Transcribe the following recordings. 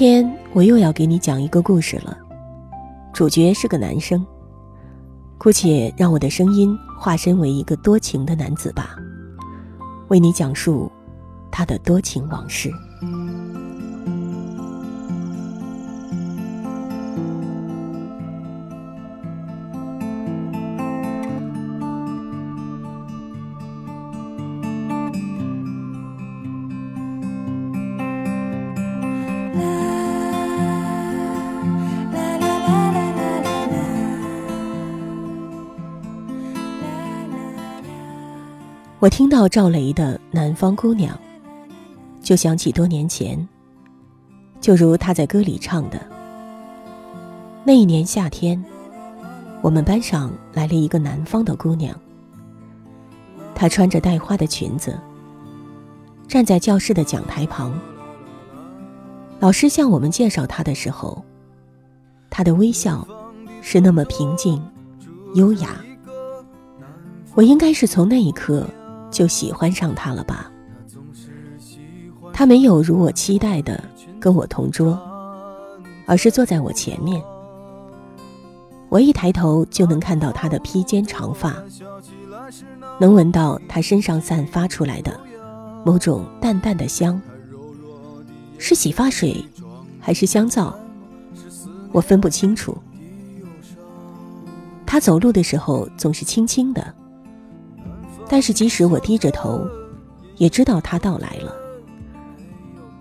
天我又要给你讲一个故事了，主角是个男生。姑且让我的声音化身为一个多情的男子吧，为你讲述他的多情往事。我听到赵雷的《南方姑娘》，就想起多年前，就如他在歌里唱的：“那一年夏天，我们班上来了一个南方的姑娘。她穿着带花的裙子，站在教室的讲台旁。老师向我们介绍她的时候，她的微笑是那么平静、优雅。我应该是从那一刻。”就喜欢上他了吧？他没有如我期待的跟我同桌，而是坐在我前面。我一抬头就能看到他的披肩长发，能闻到他身上散发出来的某种淡淡的香，是洗发水还是香皂？我分不清楚。他走路的时候总是轻轻的。但是即使我低着头，也知道他到来了。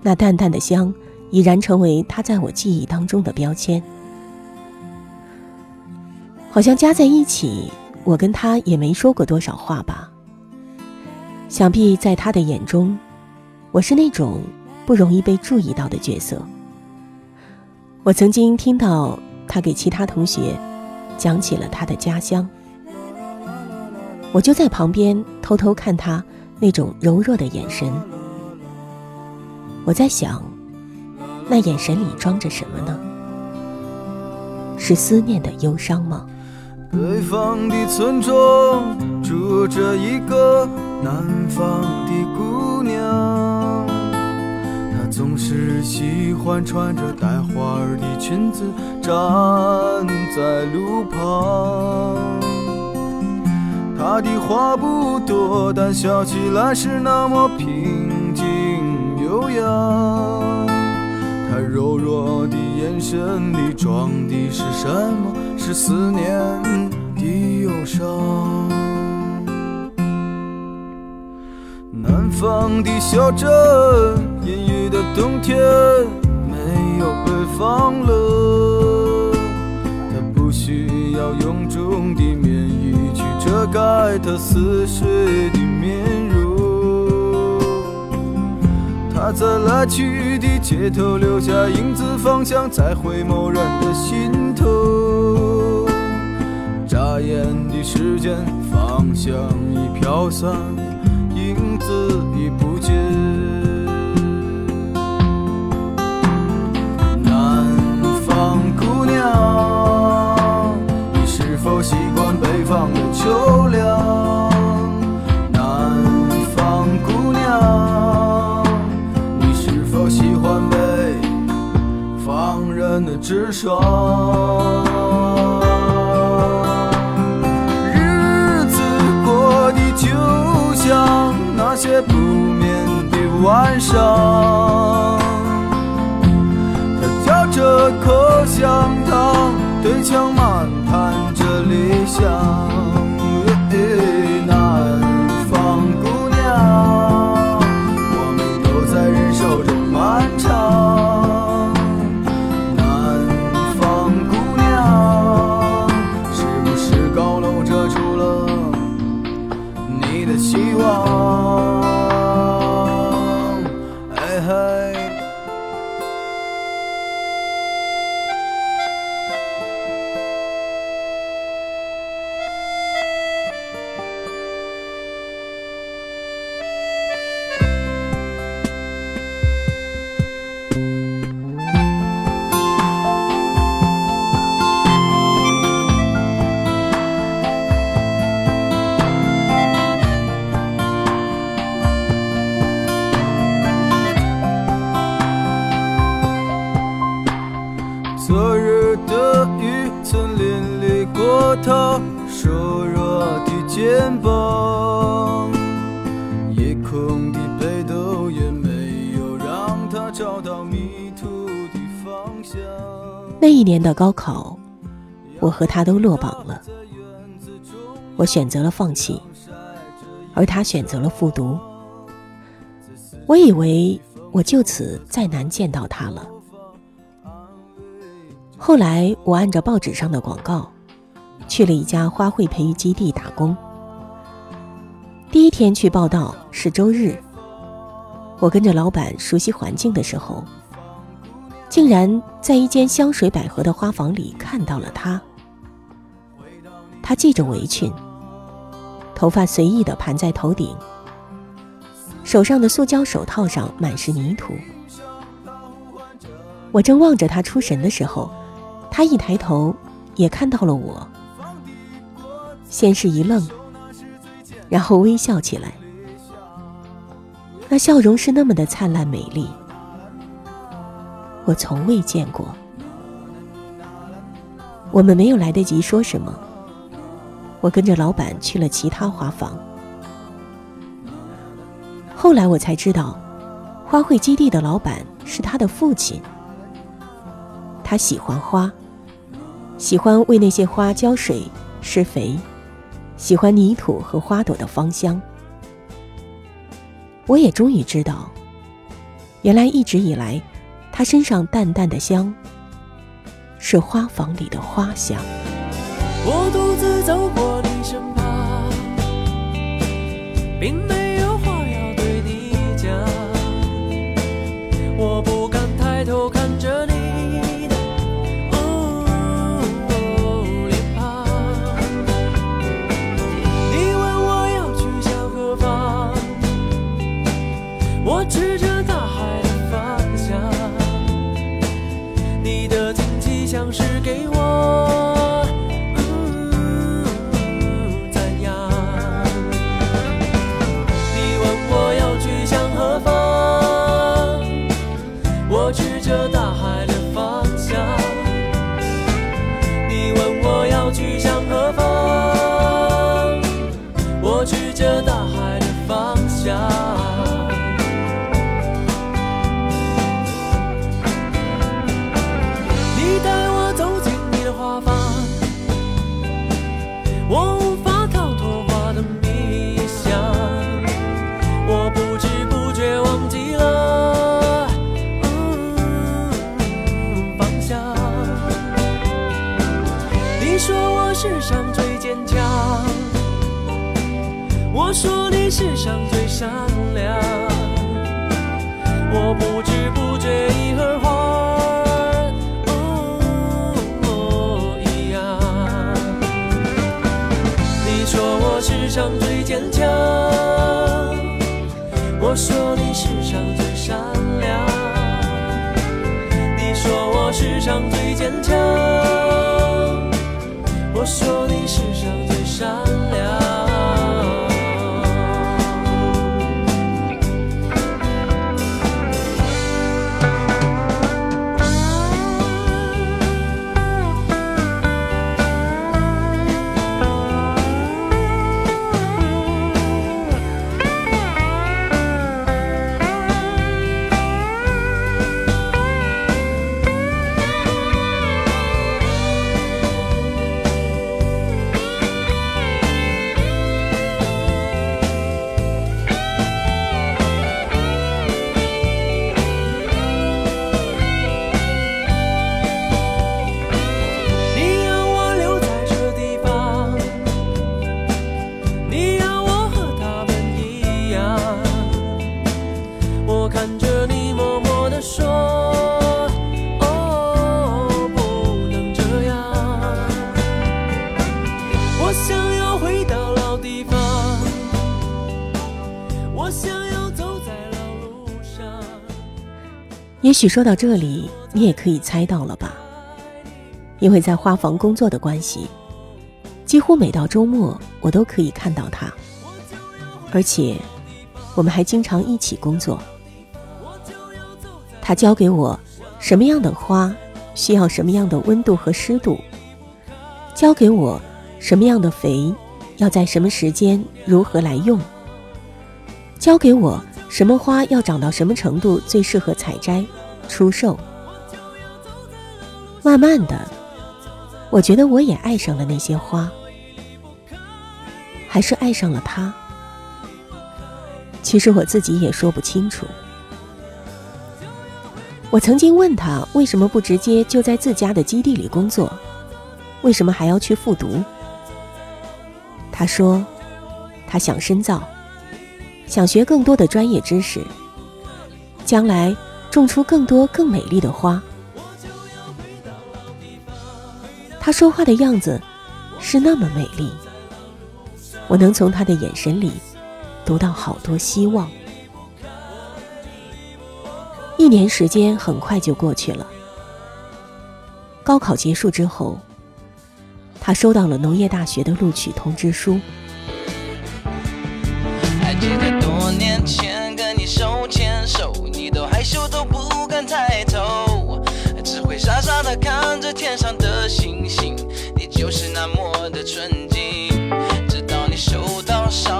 那淡淡的香已然成为他在我记忆当中的标签。好像加在一起，我跟他也没说过多少话吧。想必在他的眼中，我是那种不容易被注意到的角色。我曾经听到他给其他同学讲起了他的家乡。我就在旁边偷偷看他那种柔弱的眼神，我在想，那眼神里装着什么呢？是思念的忧伤吗？北方的村庄住着一个南方的姑娘，她总是喜欢穿着带花儿的裙子站在路旁。他的话不多，但笑起来是那么平静优雅。他柔弱的眼神里装的是什么？是思念的忧伤。南方的小镇，阴雨的冬天，没有北方冷。盖他似水的面容，他在来去的街头留下影子，方向在回眸人的心头。眨眼的时间，方向已飘散，影子已不见。南方姑娘秋凉，南方姑娘，你是否喜欢北方人的直爽？日子过得就像那些不眠的晚上，他嚼着口香糖，对墙漫谈着理想。他瘦弱的肩膀，夜空的北斗也没有让他找到迷途的方向。那一年的高考，我和他都落榜了。我选择了放弃，而他选择了复读。我以为我就此再难见到他了。后来，我按照报纸上的广告，去了一家花卉培育基地打工。第一天去报道是周日，我跟着老板熟悉环境的时候，竟然在一间香水百合的花房里看到了他。他系着围裙，头发随意的盘在头顶，手上的塑胶手套上满是泥土。我正望着他出神的时候。他一抬头，也看到了我，先是一愣，然后微笑起来。那笑容是那么的灿烂美丽，我从未见过。我们没有来得及说什么，我跟着老板去了其他花房。后来我才知道，花卉基地的老板是他的父亲。他喜欢花。喜欢为那些花浇水、施肥，喜欢泥土和花朵的芳香。我也终于知道，原来一直以来，他身上淡淡的香，是花房里的花香。我独自走过你身旁，并没有话要对你讲，我不敢抬头看着你。世善良，我不知不觉已和花一样。你说我世上最坚强，我说你世上最善良。你说我世上最坚强，我说你许说到这里，你也可以猜到了吧？因为在花房工作的关系，几乎每到周末我都可以看到他，而且我们还经常一起工作。他教给我什么样的花需要什么样的温度和湿度，教给我什么样的肥，要在什么时间如何来用。教给我什么花要长到什么程度最适合采摘、出售。慢慢的，我觉得我也爱上了那些花，还是爱上了他。其实我自己也说不清楚。我曾经问他为什么不直接就在自家的基地里工作，为什么还要去复读？他说，他想深造，想学更多的专业知识，将来种出更多更美丽的花。他说话的样子是那么美丽，我能从他的眼神里读到好多希望。一年时间很快就过去了。高考结束之后，他收到了农业大学的录取通知书。收到伤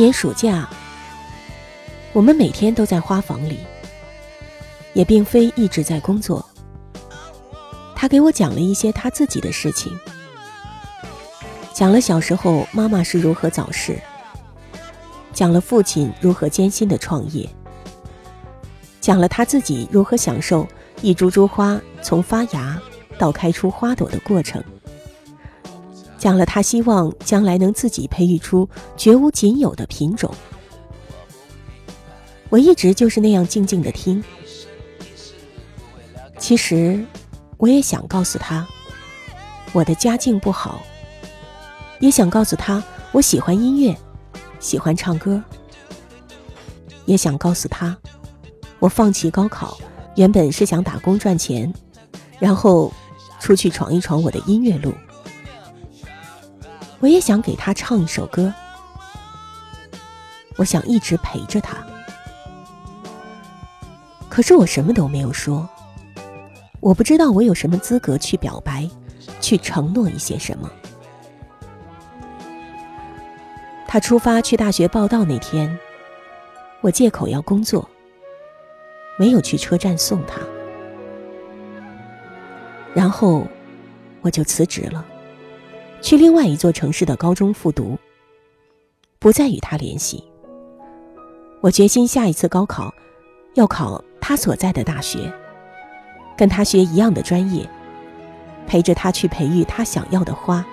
年暑假，我们每天都在花房里，也并非一直在工作。他给我讲了一些他自己的事情，讲了小时候妈妈是如何早逝，讲了父亲如何艰辛的创业，讲了他自己如何享受一株株花从发芽到开出花朵的过程。讲了他希望将来能自己培育出绝无仅有的品种。我一直就是那样静静的听。其实，我也想告诉他，我的家境不好，也想告诉他我喜欢音乐，喜欢唱歌，也想告诉他，我放弃高考，原本是想打工赚钱，然后出去闯一闯我的音乐路。我也想给他唱一首歌，我想一直陪着他。可是我什么都没有说，我不知道我有什么资格去表白，去承诺一些什么。他出发去大学报道那天，我借口要工作，没有去车站送他，然后我就辞职了，去另外一座城市的高中复读，不再与他联系。我决心下一次高考要考他所在的大学，跟他学一样的专业，陪着他去培育他想要的花。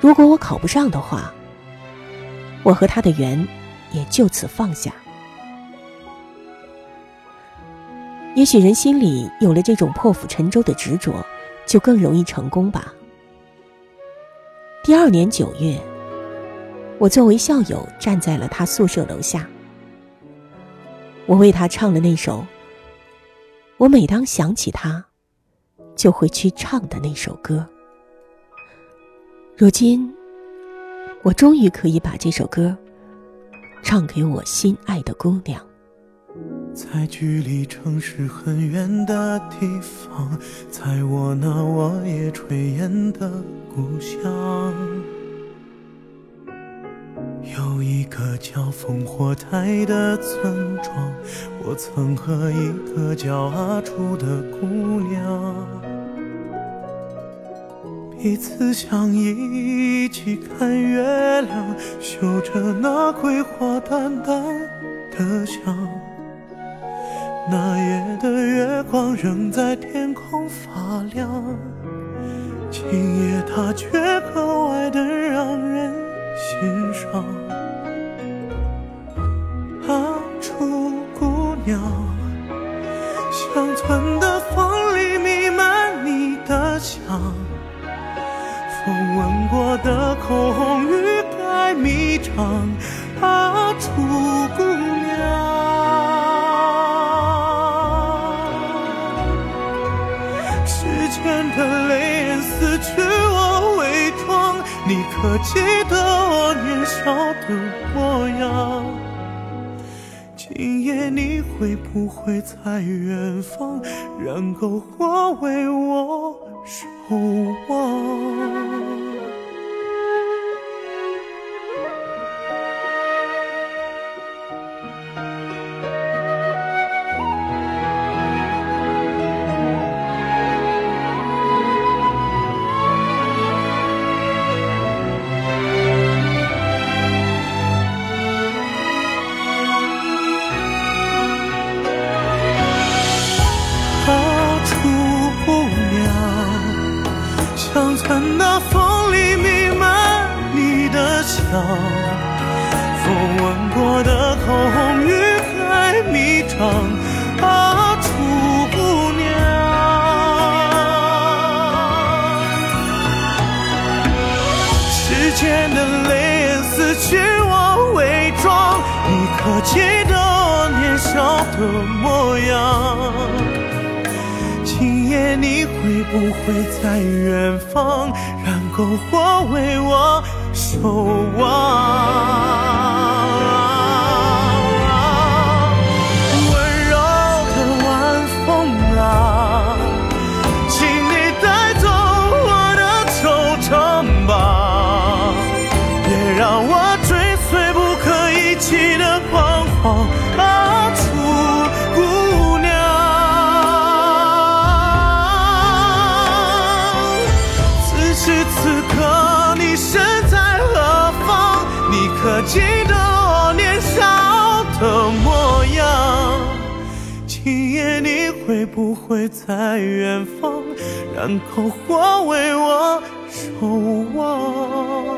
如果我考不上的话，我和他的缘也就此放下。也许人心里有了这种破釜沉舟的执着，就更容易成功吧。第二年九月，我作为校友站在了他宿舍楼下，我为他唱了那首我每当想起他，就会去唱的那首歌。如今，我终于可以把这首歌唱给我心爱的姑娘。在距离城市很远的地方，在我那落叶垂烟的故乡，有一个叫烽火台的村庄，我曾和一个叫阿楚的姑娘。彼此相依，一起看月亮，嗅着那桂花淡淡的香。那夜的月光仍在天空发亮，今夜它却渴望我记得我年少的模样？今夜你会不会在远方，燃篝火为我时间的泪眼撕去我伪装，你可记得我年少的模样？今夜你会不会在远方，燃篝火为我守望？可记得我年少的模样？今夜你会不会在远方，燃篝火为我守望？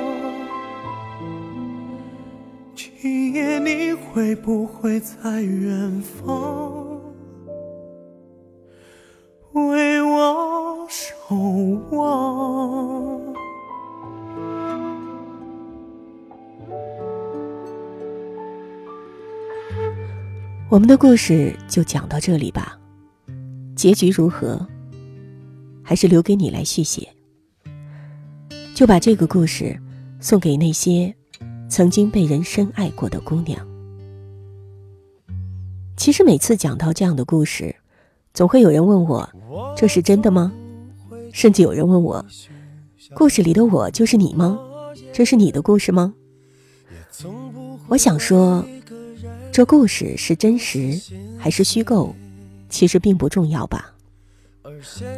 今夜你会不会在远方，为我守望？我们的故事就讲到这里吧，结局如何，还是留给你来续写。就把这个故事送给那些曾经被人深爱过的姑娘。其实每次讲到这样的故事，总会有人问我：“这是真的吗？”甚至有人问我：“故事里的我就是你吗？这是你的故事吗？”我想说。这故事是真实还是虚构，其实并不重要吧。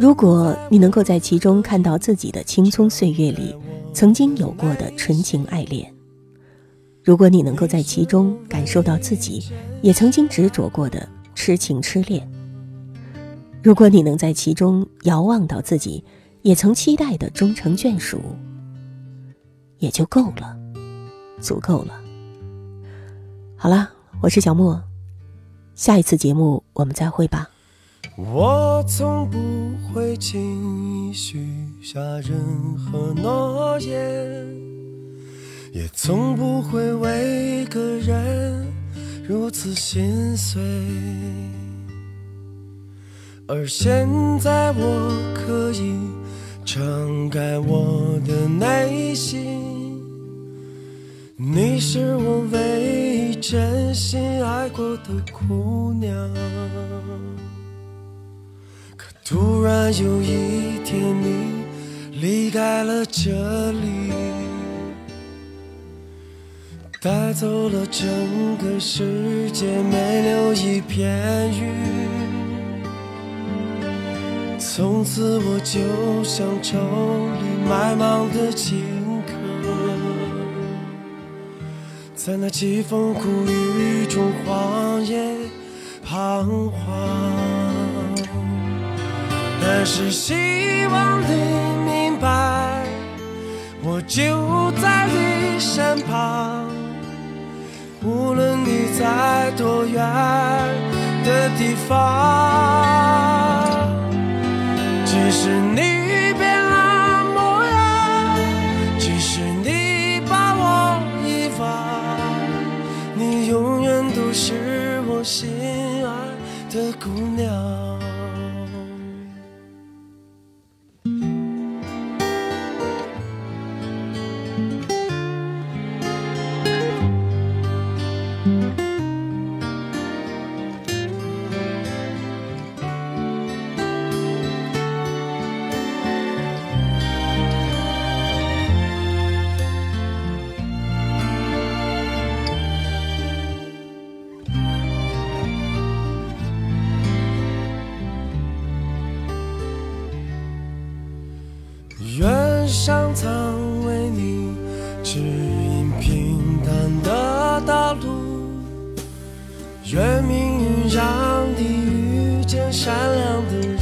如果你能够在其中看到自己的青葱岁月里曾经有过的纯情爱恋，如果你能够在其中感受到自己也曾经执着过的痴情痴恋，如果你能在其中遥望到自己也曾期待的终成眷属，也就够了，足够了。好了。我是小莫，下一次节目我们再会吧。我从不会轻易许下任何诺言，也从不会为一个人如此心碎。而现在我可以敞开我的内心，你是我唯一。真心爱过的姑娘，可突然有一天你离开了这里，带走了整个世界，没留一片云。从此我就像愁里埋芒的荆。在那凄风苦雨中，荒野彷徨。但是希望你明白，我就在你身旁。无论你在多远的地方，即使你是我。心爱的姑娘。